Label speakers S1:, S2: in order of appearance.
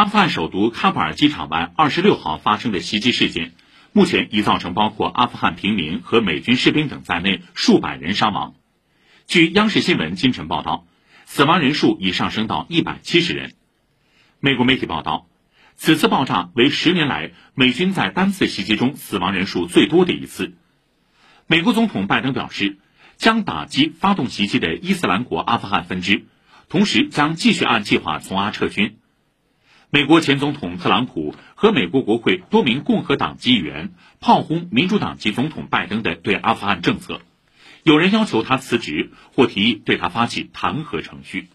S1: 阿富汗首都喀布尔机场外二十六号发生的袭击事件，目前已造成包括阿富汗平民和美军士兵等在内数百人伤亡。据央视新闻今晨报道，死亡人数已上升到一百七十人。美国媒体报道，此次爆炸为十年来美军在单次袭击中死亡人数最多的一次。美国总统拜登表示，将打击发动袭击的伊斯兰国阿富汗分支，同时将继续按计划从阿撤军。美国前总统特朗普和美国国会多名共和党议员炮轰民主党籍总统拜登的对阿富汗政策，有人要求他辞职或提议对他发起弹劾程序。